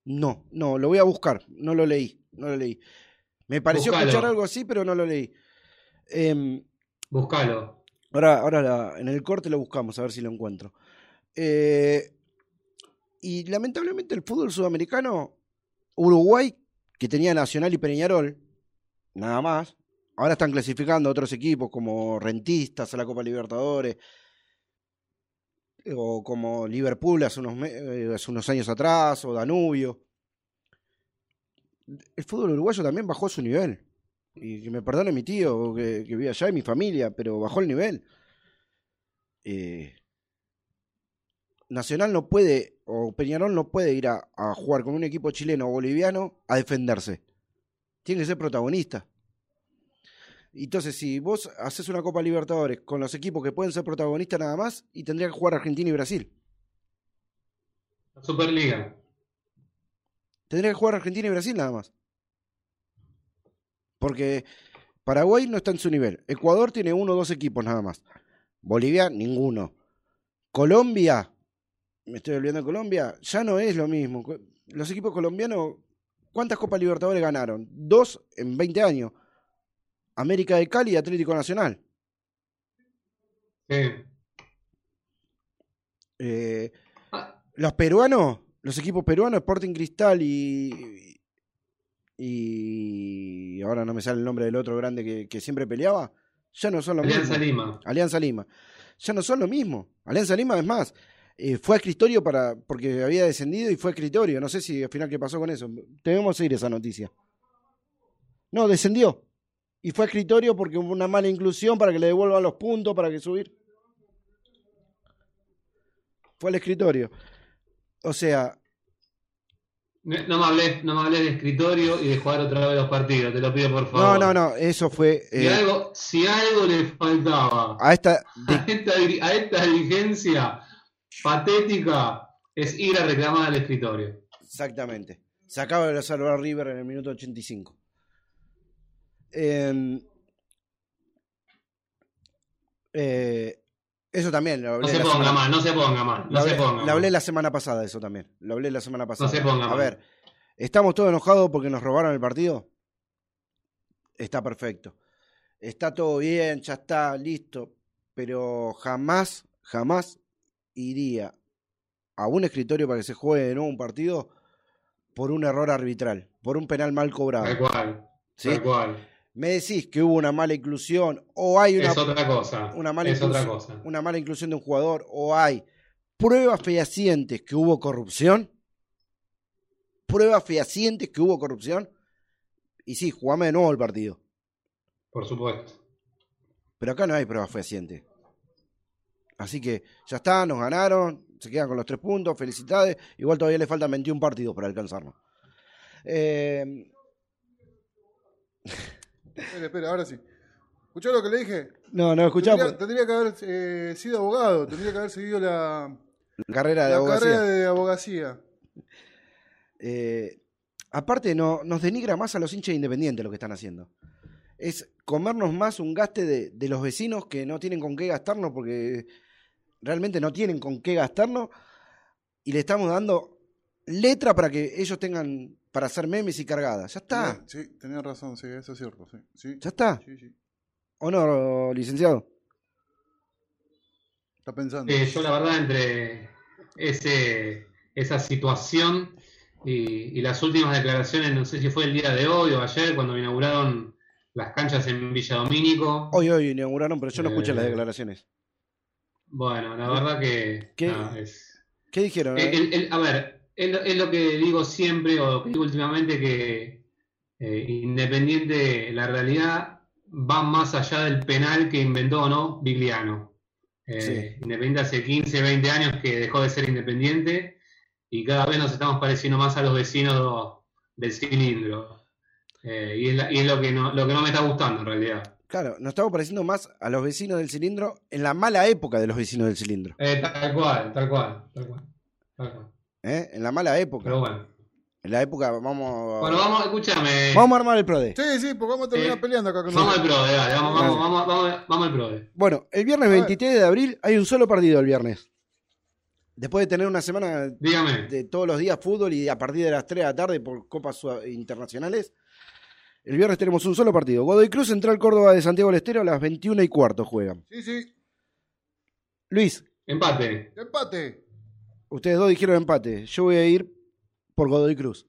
No, no, lo voy a buscar. No lo leí, no lo leí. Me pareció Buscalo. escuchar algo así, pero no lo leí. Em, Búscalo. ahora, ahora la- en el corte lo buscamos, a ver si lo encuentro. Eh, y lamentablemente el fútbol sudamericano, Uruguay, que tenía Nacional y Peñarol, nada más, ahora están clasificando a otros equipos como Rentistas a la Copa Libertadores, o como Liverpool hace unos, eh, hace unos años atrás, o Danubio. El fútbol uruguayo también bajó su nivel. Y que me perdone mi tío que, que vive allá y mi familia, pero bajó el nivel. Eh, Nacional no puede, o Peñarol no puede ir a jugar con un equipo chileno o boliviano a defenderse. Tiene que ser protagonista. Entonces, si vos haces una Copa Libertadores con los equipos que pueden ser protagonistas nada más, y tendría que jugar Argentina y Brasil. Superliga. Tendría que jugar Argentina y Brasil nada más. Porque Paraguay no está en su nivel. Ecuador tiene uno o dos equipos nada más. Bolivia, ninguno. Colombia, me estoy olvidando de Colombia, ya no es lo mismo. Los equipos colombianos, ¿cuántas Copas Libertadores ganaron? Dos en 20 años. América de Cali y Atlético Nacional. Sí. Eh, Ah, los peruanos, los equipos peruanos, Sporting Cristal y. Y. Ahora no me sale el nombre del otro grande que, que siempre peleaba. Ya no son lo Alianza mismo. Lima. Alianza Lima. Ya no son lo mismo. Alianza Lima, es más, eh, fue a escritorio para, porque había descendido y fue a escritorio. No sé si al final qué pasó con eso. Debemos seguir esa noticia. No, descendió. Y fue a escritorio porque hubo una mala inclusión para que le devuelvan los puntos, para que subir. Fue al escritorio. O sea, No no me hables, no me hables de escritorio y de jugar otra vez los partidos, te lo pido por no, favor. no, no, eso fue Si, eh, algo, si algo le faltaba a esta a esta, a esta dirigencia patética es ir a reclamar al escritorio. Exactamente. Se acaba de salvar River en el minuto 85. Eh, eh, eso también lo No hablé, se la ponga semana, mal, no se ponga mal, lo no se hablé- ponga lo hablé mal. la semana pasada, eso también. Lo hablé la semana pasada. se ponga A mal. ver, ¿estamos todos enojados porque nos robaron el partido? Está perfecto. Está todo bien, ya está, listo. Pero jamás, jamás iría a un escritorio para que se juegue de nuevo un partido por un error arbitral, por un penal mal cobrado. Tal cual, ¿sí? tal cual. Me decís que hubo una mala inclusión o hay una, es otra cosa. una mala es otra inclusión, cosa. una mala inclusión de un jugador o hay pruebas fehacientes que hubo corrupción, pruebas fehacientes que hubo corrupción, y sí, jugame de nuevo el partido. Por supuesto. Pero acá no hay pruebas fehacientes. Así que ya está, nos ganaron, se quedan con los tres puntos, felicidades. Igual todavía le faltan 21 partidos para alcanzarnos. Eh, Espera, espera, ahora sí. ¿Escuchó lo que le dije? no, no escuchamos. Tendría, tendría que haber eh, sido abogado, tendría que haber seguido la, La carrera de la abogacía. carrera de abogacía. Eh, aparte, no, nos denigra más a los hinchas independientes lo que están haciendo. Es comernos más un gaste de, de los vecinos que no tienen con qué gastarnos porque realmente no tienen con qué gastarnos y le estamos dando letra para que ellos tengan para hacer memes y cargadas. Ya está, Tenía- Sí, tenía razón, sí, eso es cierto. Sí, sí, ya está. sí, sí. ¿O no, licenciado? Está pensando. Eh, yo la verdad entre ese, esa situación y, y las últimas declaraciones, no sé si fue el día de hoy o ayer, cuando inauguraron las canchas en Villa Domínico. Hoy, hoy inauguraron, pero yo no escuché Eh, las declaraciones. Bueno, la verdad que ¿Qué? es, ¿Qué dijeron? El- el- el- a ver, es lo, es lo que digo siempre o que digo últimamente que eh, Independiente, la realidad va más allá del penal que inventó o no Vigliano. Eh, Sí. Independiente hace 15, 20 años que dejó de ser Independiente y cada vez nos estamos pareciendo más a los vecinos del cilindro. Eh, y es, la- y es lo, que no, lo que no me está gustando en realidad. Claro, nos estamos pareciendo más a los vecinos del cilindro en la mala época de los vecinos del cilindro. Eh, tal cual, tal cual, tal cual. tal cual. ¿Eh? En la mala época. Pero bueno. En la época, vamos. Bueno, vamos, escúchame. vamos a armar el PRODE. Sí, sí, porque vamos a terminar Eh, peleando acá con Vamos al. PRODE, dale, vamos, vamos, vamos, vamos, vamos al PRODE. Bueno, el viernes A ver. 23 de abril hay un solo partido el viernes. Después de tener una semana Dígame. de todos los días fútbol y a partir de las 3 de la tarde por copas internacionales, el viernes tenemos un solo partido. Godoy Cruz Central Córdoba de Santiago del Estero a las 21 y cuarto juegan. Sí, sí. Luis, Empate. Empate. Ustedes dos dijeron empate. Yo voy a ir por Godoy Cruz.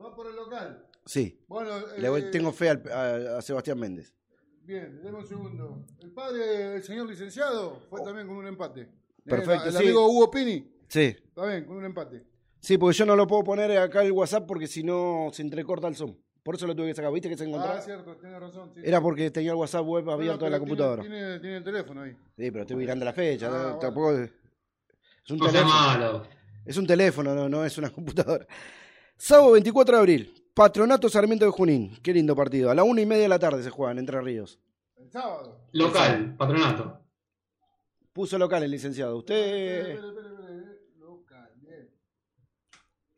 Va por el local. Sí, Bueno, le voy- eh, tengo fe al- a, a Sebastián Méndez. Bien, deme un segundo. El padre del señor licenciado fue también con un empate. Perfecto, El, sí. amigo Hugo Pini, Sí, está bien, con un empate. sí, porque yo no lo puedo poner acá el WhatsApp porque si no se entrecorta el Zoom. Por eso lo tuve que sacar. ¿Viste que se encontraba? Ah, cierto, tiene razón. sí. Era porque tenía el WhatsApp web abierto en pero la tiene- computadora. Tiene, tiene el teléfono ahí. Sí, pero estoy mirando la fecha. Ah, no- bueno. tampoco es un No teléfono. malo. Es un teléfono, no, no es una computadora. Sábado 24 de abril. Patronato Sarmiento de Junín. Qué lindo partido. A la una y media de la tarde se juegan Entre Ríos. El sábado. Local, patronato. Puso local el licenciado. Usted. espere, espere, espere. Local.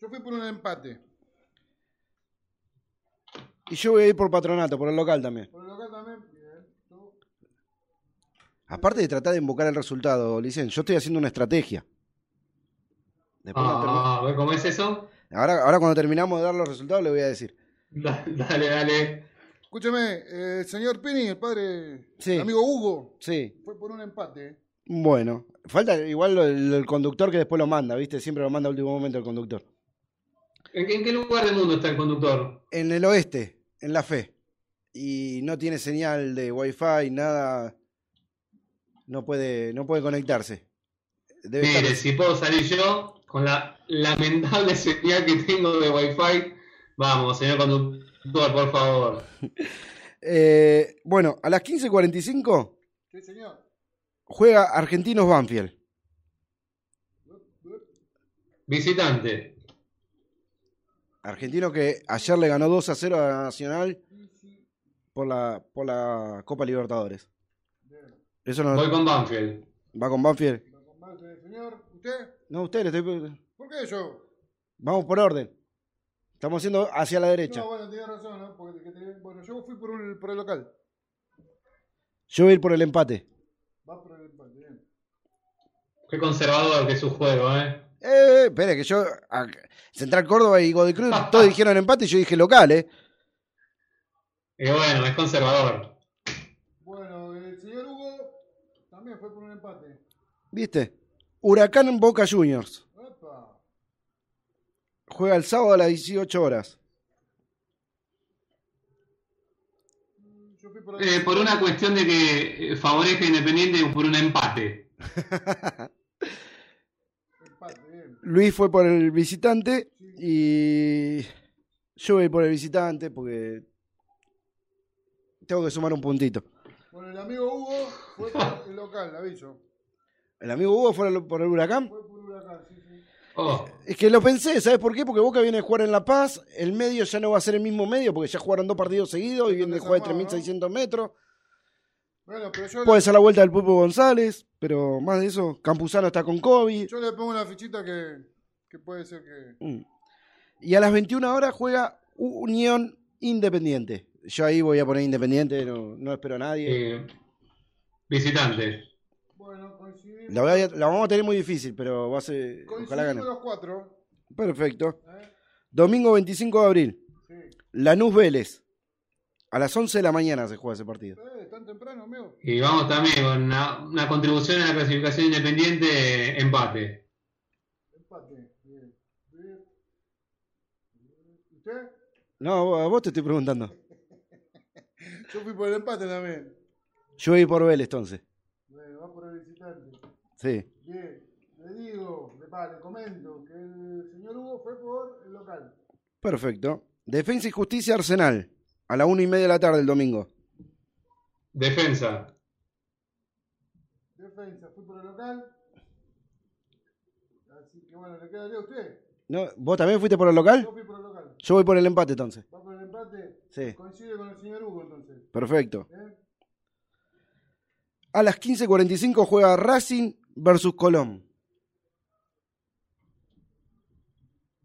Yo fui por un empate. Y yo voy a ir por patronato, por el local también. Por el local también, bien. Tú- Aparte de tratar de invocar el resultado, licen, yo estoy haciendo una estrategia. Después cuando termi- Ah, ¿ves cómo es eso? ahora, ahora cuando terminamos de dar los resultados le voy a decir. Da- Dale, dale. Escúcheme, eh, el señor Pini, el padre, Sí. el amigo Hugo, Sí, fue por un empate. ¿eh? bueno. Falta igual el, el conductor que después lo manda, ¿viste? Siempre lo manda a último momento el conductor. ¿En, qué- en qué lugar del mundo está el conductor? En el oeste, en la fe. Y no tiene señal de wifi, nada. No puede, no puede conectarse. Debe Mire, estar- si puedo salir yo con la lamentable señal que tengo de Wi-Fi. Vamos, señor conductor, por favor. Eh, bueno, a las 15.45 Sí, señor. juega Argentinos Banfield. Visitante. Argentino que ayer le ganó 2 a 0 a Nacional por la, por la Copa Libertadores. Eso no Voy con Banfield. va con Banfield. Señor, ¿usted? No, usted, le estoy- ¿Por qué yo? vamos por orden. Estamos haciendo hacia la derecha. No, bueno, tenía razón, ¿no? Porque, bueno, yo fui por, un- por el local. Yo voy a ir por el empate. Va por el empate, bien. Qué conservador que es su juego, ¿eh? Eh, espere, que yo. a- Central Córdoba y Godoy Cruz, todos dijeron empate y yo dije local, ¿eh? Y bueno, es conservador. Bueno, el señor Hugo también fue por un empate. ¿Viste? Huracán Boca Juniors. Juega el sábado a las 18 horas. Eh, por una cuestión de que eh, favorezca a Independiente por un empate. Luis fue por el visitante y yo voy por el visitante porque tengo que sumar un puntito. Bueno, el amigo Hugo fue por el local, aviso. ¿El amigo Hugo fue por el huracán? Fue por Huracán, sí, sí. Oh, Es que lo pensé, ¿sabes por qué? Porque Boca viene a jugar en La Paz, el medio ya no va a ser el mismo medio porque ya jugaron dos partidos seguidos y viene a jugar de desarmado, 3.600 metros. Bueno, pero yo, Puede ser la vuelta del Pulpo González, pero más de eso, Campuzano está con COVID. yo le pongo una fichita que, que puede ser que. Mm. Y a las 21 horas juega Unión Independiente. Yo ahí voy a poner Independiente, no, no espero a nadie. eh, visitante. La, voy a- la vamos a tener muy difícil, pero va a ser. Ojalá gane. los cuatro. Perfecto. ¿eh? Domingo 25 de abril. Sí. Lanús Vélez. A las 11 de la mañana se juega ese partido. Eh, tan temprano, amigo. Y vamos también con una, una contribución a la clasificación independiente, empate. Empate. Bien. Bien. ¿Usted? No, a vos te estoy preguntando. Yo fui por el empate también. Yo voy por Vélez entonces. Bueno, va por el visitante. Sí. Bien. Le digo, le, le comento que el señor Hugo fue por el local. Perfecto. Defensa y Justicia Arsenal. A la una y media de la tarde el domingo. Defensa. Defensa, fui por el local. Así que bueno, le quedaría a usted. ¿No? ¿Vos también fuiste por el local? Yo fui por el local. Yo voy por el empate entonces. Va por el empate. Sí. Coincide con el señor Hugo entonces. Perfecto. ¿Eh? A las 15.45 juega Racing versus Colón.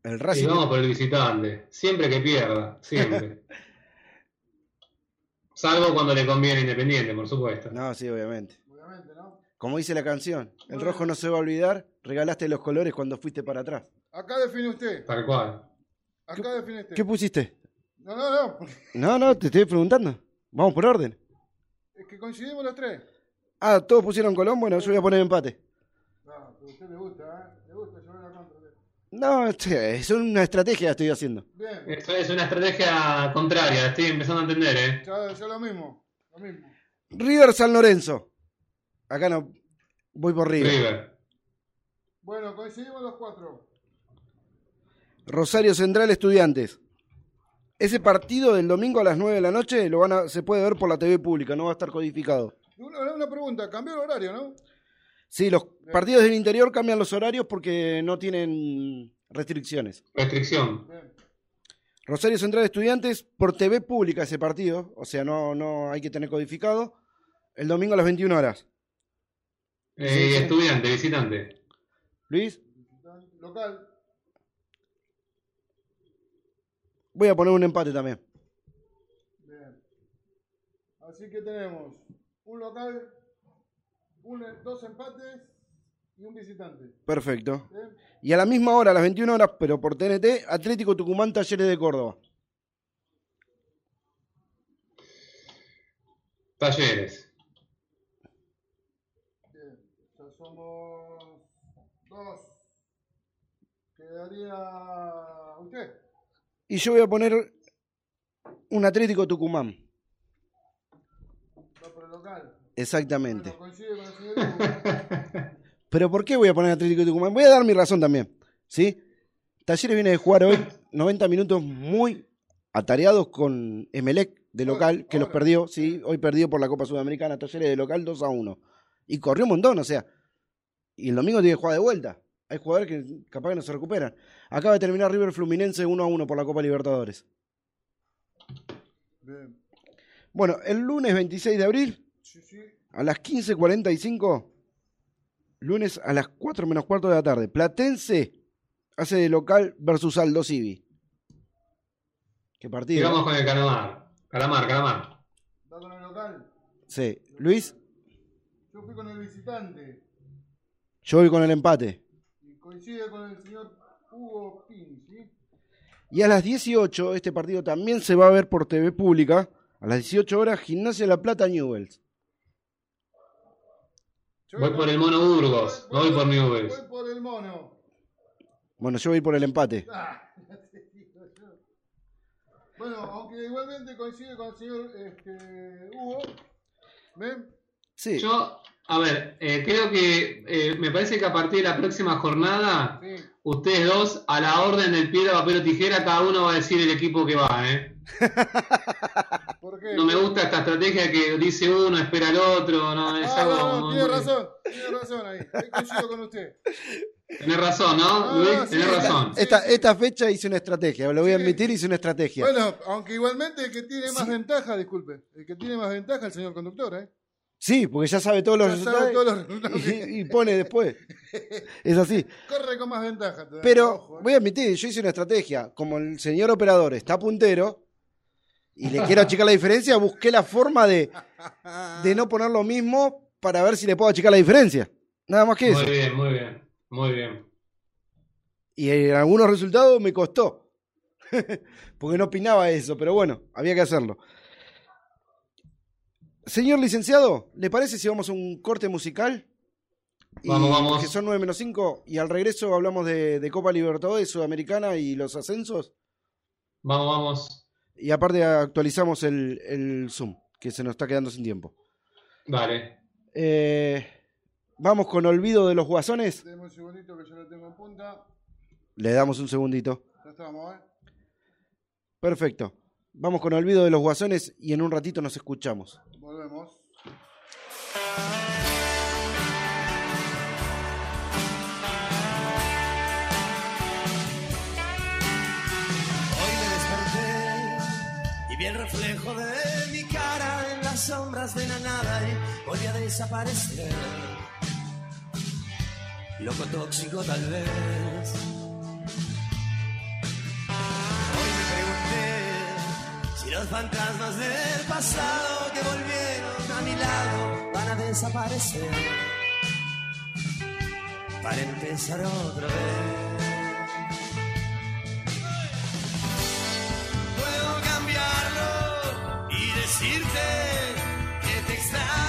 El Y Racing. vamos por el visitante. Siempre que pierda, siempre. Salvo cuando le conviene Independiente, por supuesto. No, sí, obviamente. Obviamente, ¿no? Como dice la canción, el rojo no se va a olvidar, regalaste los colores cuando fuiste para atrás. Acá define usted. Tal cual. Acá define usted. ¿Qué pusiste? No, no, no. No, no, te estoy preguntando. Vamos por orden. Es que coincidimos los tres. Ah, todos pusieron Colón, bueno, yo voy a poner empate. No, pero a usted le gusta, ¿eh? Le gusta llevar la contra. No, es una estrategia que estoy haciendo. Bien. Eso es una estrategia contraria, estoy empezando a entender, ¿eh? Ya, ya lo mismo. Lo mismo. River San Lorenzo. Acá no. Voy por River. River. Bueno, coincidimos los cuatro. Rosario Central Estudiantes. Ese partido del domingo a las 9 de la noche lo van a, se puede ver por la TV pública, no va a estar codificado. Una, una pregunta, cambió el horario, ¿no? Sí, los partidos del interior cambian los horarios porque no tienen restricciones. Restricción. Rosario Central Estudiantes por TV pública ese partido, o sea, no, no hay que tener codificado. El domingo a las 21 horas. Eh, Sí, sí. Estudiante, visitante. Luis, Local. voy a poner un empate también. Bien. Así que tenemos un local, un- dos empates y un visitante. Perfecto. Y a la misma hora, a las 21 horas, pero por TNT, Atlético Tucumán Talleres de Córdoba. Talleres. Bien. Ya somos dos. Quedaría usted. Y yo voy a poner un Atlético Tucumán. Local. Exactamente. Bueno, coincide. Pero ¿por qué voy a poner Atlético Tucumán? Voy a dar mi razón también. ¿Sí? Talleres viene de jugar hoy 90 minutos muy atareados con Emelec de local, que los perdió, sí, hoy perdió por la Copa Sudamericana, Talleres de local 2 a 1. Y corrió un montón, o sea. Y el domingo tiene que jugar de vuelta. Hay jugadores que capaz que no se recuperan. Acaba de terminar River Fluminense 1 a 1 por la Copa Libertadores. Bien. Bueno, el lunes 26 de abril, Sí, sí. a las 15.45, lunes a las 4 menos cuarto de la tarde, Platense hace de local versus Aldo Civi. ¿Qué partido? vamos con el Calamar. Calamar, Calamar. Va con el local. Sí. Luis, Yo fui con el visitante. yo voy con el empate. Y coincide con el señor Hugo Pin, ¿sí? Y a las 18, este partido también se va a ver por TV pública. A las 18 horas, Gimnasia de La Plata Newells. Voy por el Mono Burgos. No voy por Newell's. Voy por el mono. Bueno, yo voy por el empate. Ah. Bueno, aunque igualmente coincide con el señor este, Hugo. ¿Ven? Sí. Yo, a ver, eh, creo que eh, me parece que a partir de la próxima jornada, Sí. ustedes dos, a la orden del piedra, papel o tijera, cada uno va a decir el equipo que va, ¿eh? ¿Por qué? No me gusta esta estrategia que dice uno, espera al otro, no, es Ah, algo... no, no, tiene razón. Tiene razón ahí. Coincido con usted. Tenés razón, ¿no, Ah, Luis? sí, Tenés razón. Esta, esta fecha hice una estrategia, lo voy a admitir, hice una estrategia. Bueno, aunque igualmente el que tiene más ventaja, disculpe, el que tiene más ventaja es el señor conductor, ¿eh? Sí, porque ya sabe todos los resultados sabe todos los resultados. y, y pone después. Es así. Corre con más ventaja. todavía. Pero Ojo, ¿eh? voy a admitir, yo hice una estrategia. Como el señor operador está puntero y le quiero achicar la diferencia, busqué la forma de, de no poner lo mismo para ver si le puedo achicar la diferencia. Nada más que eso. Muy bien, muy bien, muy bien. Y en algunos resultados me costó. Porque no opinaba eso, pero bueno, había que hacerlo. Señor licenciado, ¿le parece si vamos a un corte musical? Y- Vamos, vamos. Que son 9 menos 5 y al regreso hablamos de, de Copa Libertadores Sudamericana y los ascensos. Vamos, vamos. Y aparte actualizamos el, el Zoom, que se nos está quedando sin tiempo. Dale. Eh, vamos con Olvido de los Guasones. Deme un segundito que yo lo tengo en punta. Le damos un segundito. Ya estamos, ¿eh? Perfecto. Vamos con Olvido de los Guasones y en un ratito nos escuchamos. Volvemos. De mi cara en las sombras de la nada y volví a desaparecer. Loco tóxico tal vez. Hoy me pregunté si los fantasmas del pasado que volvieron a mi lado van a desaparecer. Para empezar otra vez. Decirte que te extraño.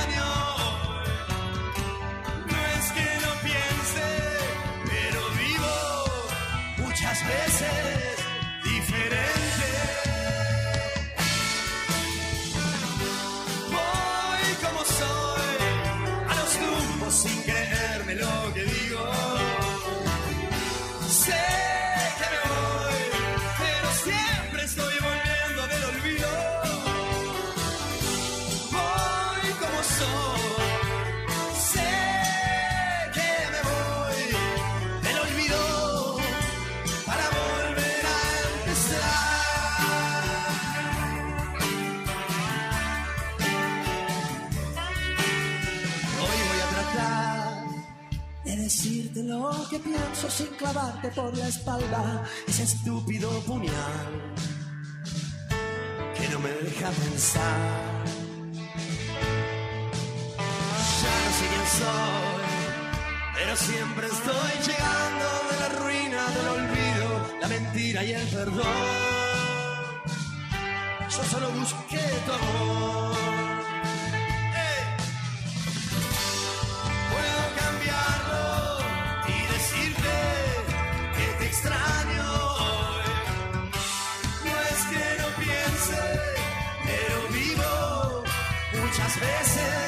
Lo que pienso sin clavarte por la espalda ese estúpido puñal que no me deja pensar. Ya no sé quién soy, pero siempre estoy llegando de la ruina del olvido, la mentira y el perdón. Yo solo busqué tu amor. muchas vezes